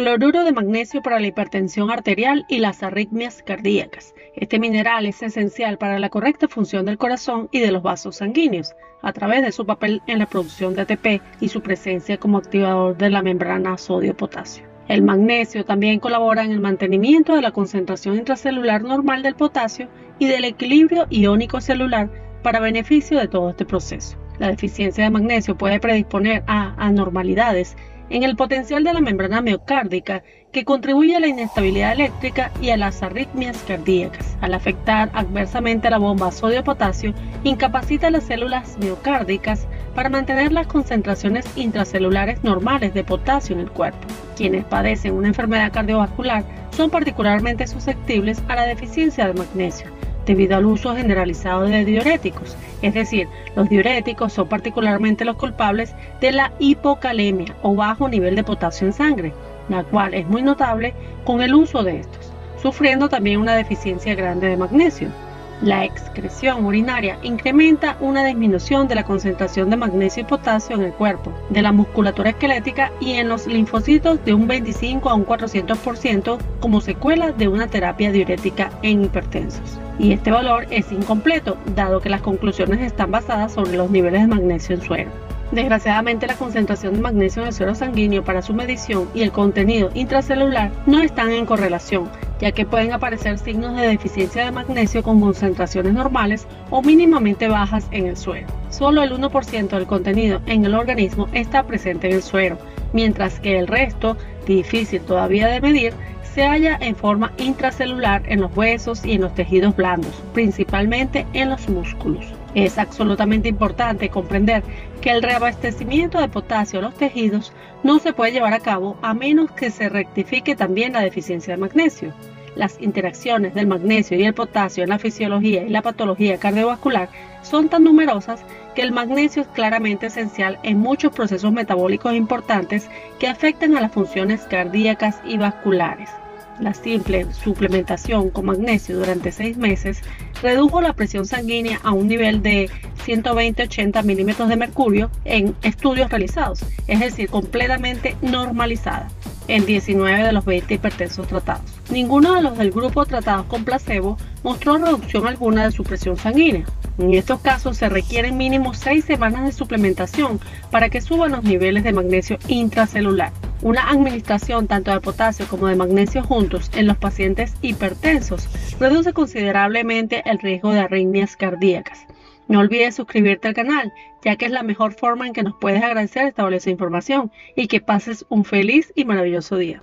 Cloruro de magnesio para la hipertensión arterial y las arritmias cardíacas. Este mineral es esencial para la correcta función del corazón y de los vasos sanguíneos, a través de su papel en la producción de ATP y su presencia como activador de la membrana sodio-potasio. El magnesio también colabora en el mantenimiento de la concentración intracelular normal del potasio y del equilibrio iónico celular para beneficio de todo este proceso. La deficiencia de magnesio puede predisponer a anormalidades en el potencial de la membrana miocárdica que contribuye a la inestabilidad eléctrica y a las arritmias cardíacas. Al afectar adversamente la bomba sodio-potasio, incapacita las células miocárdicas para mantener las concentraciones intracelulares normales de potasio en el cuerpo. Quienes padecen una enfermedad cardiovascular son particularmente susceptibles a la deficiencia de magnesio debido al uso generalizado de diuréticos, es decir, los diuréticos son particularmente los culpables de la hipocalemia o bajo nivel de potasio en sangre, la cual es muy notable con el uso de estos, sufriendo también una deficiencia grande de magnesio. La excreción urinaria incrementa una disminución de la concentración de magnesio y potasio en el cuerpo, de la musculatura esquelética y en los linfocitos de un 25 a un 400% como secuela de una terapia diurética en hipertensos. Y este valor es incompleto, dado que las conclusiones están basadas sobre los niveles de magnesio en suero. Desgraciadamente la concentración de magnesio en el suero sanguíneo para su medición y el contenido intracelular no están en correlación, ya que pueden aparecer signos de deficiencia de magnesio con concentraciones normales o mínimamente bajas en el suero. Solo el 1% del contenido en el organismo está presente en el suero, mientras que el resto, difícil todavía de medir, se halla en forma intracelular en los huesos y en los tejidos blandos, principalmente en los músculos. Es absolutamente importante comprender que el reabastecimiento de potasio a los tejidos no se puede llevar a cabo a menos que se rectifique también la deficiencia de magnesio. Las interacciones del magnesio y el potasio en la fisiología y la patología cardiovascular son tan numerosas que el magnesio es claramente esencial en muchos procesos metabólicos importantes que afectan a las funciones cardíacas y vasculares. La simple suplementación con magnesio durante seis meses redujo la presión sanguínea a un nivel de 120-80 milímetros de mercurio en estudios realizados, es decir, completamente normalizada en 19 de los 20 hipertensos tratados. Ninguno de los del grupo tratados con placebo mostró reducción alguna de su presión sanguínea. En estos casos se requieren mínimo 6 semanas de suplementación para que suban los niveles de magnesio intracelular. Una administración tanto de potasio como de magnesio juntos en los pacientes hipertensos reduce considerablemente el riesgo de arritmias cardíacas. No olvides suscribirte al canal, ya que es la mejor forma en que nos puedes agradecer esta valiosa información y que pases un feliz y maravilloso día.